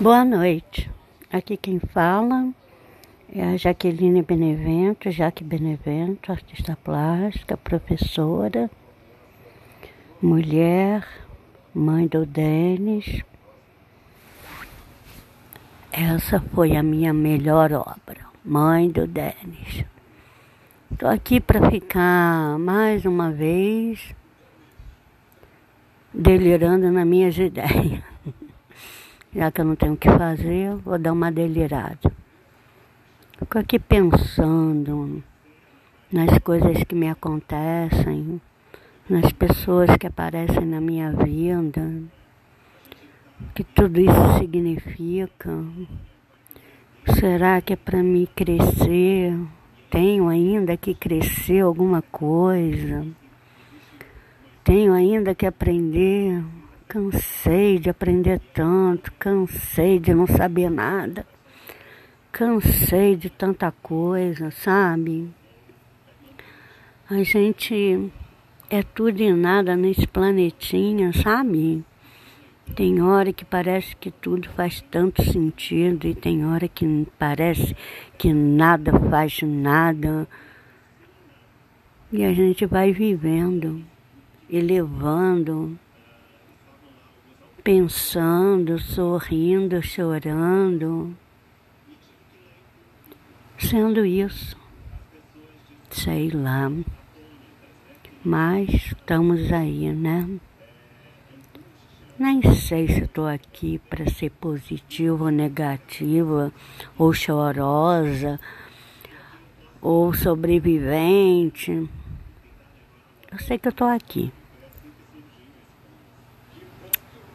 Boa noite. Aqui quem fala é a Jaqueline Benevento, Jaque Benevento, artista plástica, professora, mulher, mãe do Denis. Essa foi a minha melhor obra, Mãe do Denis. Estou aqui para ficar mais uma vez delirando nas minhas ideias. Já que eu não tenho o que fazer, vou dar uma delirada. Fico aqui pensando nas coisas que me acontecem, nas pessoas que aparecem na minha vida, o que tudo isso significa. Será que é para me crescer? Tenho ainda que crescer alguma coisa? Tenho ainda que aprender Cansei de aprender tanto, cansei de não saber nada, cansei de tanta coisa, sabe? A gente é tudo e nada nesse planetinha, sabe? Tem hora que parece que tudo faz tanto sentido e tem hora que parece que nada faz nada. E a gente vai vivendo, elevando pensando, sorrindo, chorando, sendo isso, sei lá, mas estamos aí, né? Nem sei se estou aqui para ser positiva ou negativa, ou chorosa, ou sobrevivente. Eu sei que eu estou aqui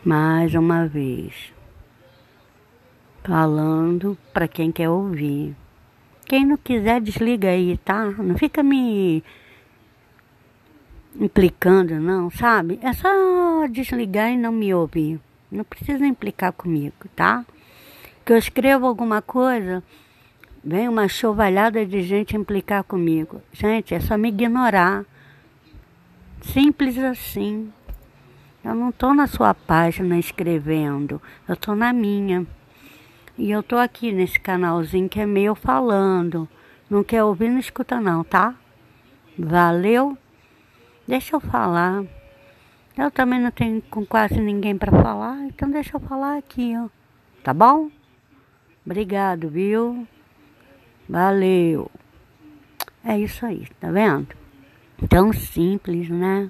mais uma vez, falando para quem quer ouvir. Quem não quiser, desliga aí, tá? Não fica me implicando, não, sabe? É só desligar e não me ouvir. Não precisa implicar comigo, tá? Que eu escrevo alguma coisa, vem uma chovalhada de gente implicar comigo. Gente, é só me ignorar. Simples assim. Eu não estou na sua página escrevendo, eu estou na minha. E eu estou aqui nesse canalzinho que é meu falando. Não quer ouvir, não escuta não, tá? Valeu? Deixa eu falar. Eu também não tenho com quase ninguém para falar, então deixa eu falar aqui, ó. Tá bom? Obrigado, viu? Valeu. É isso aí, tá vendo? Tão simples, né?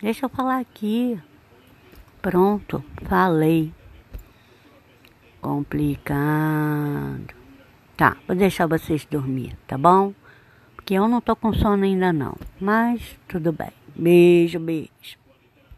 Deixa eu falar aqui. Pronto, falei. Complicado. Tá, vou deixar vocês dormir, tá bom? Porque eu não tô com sono ainda não. Mas tudo bem. Beijo, beijo.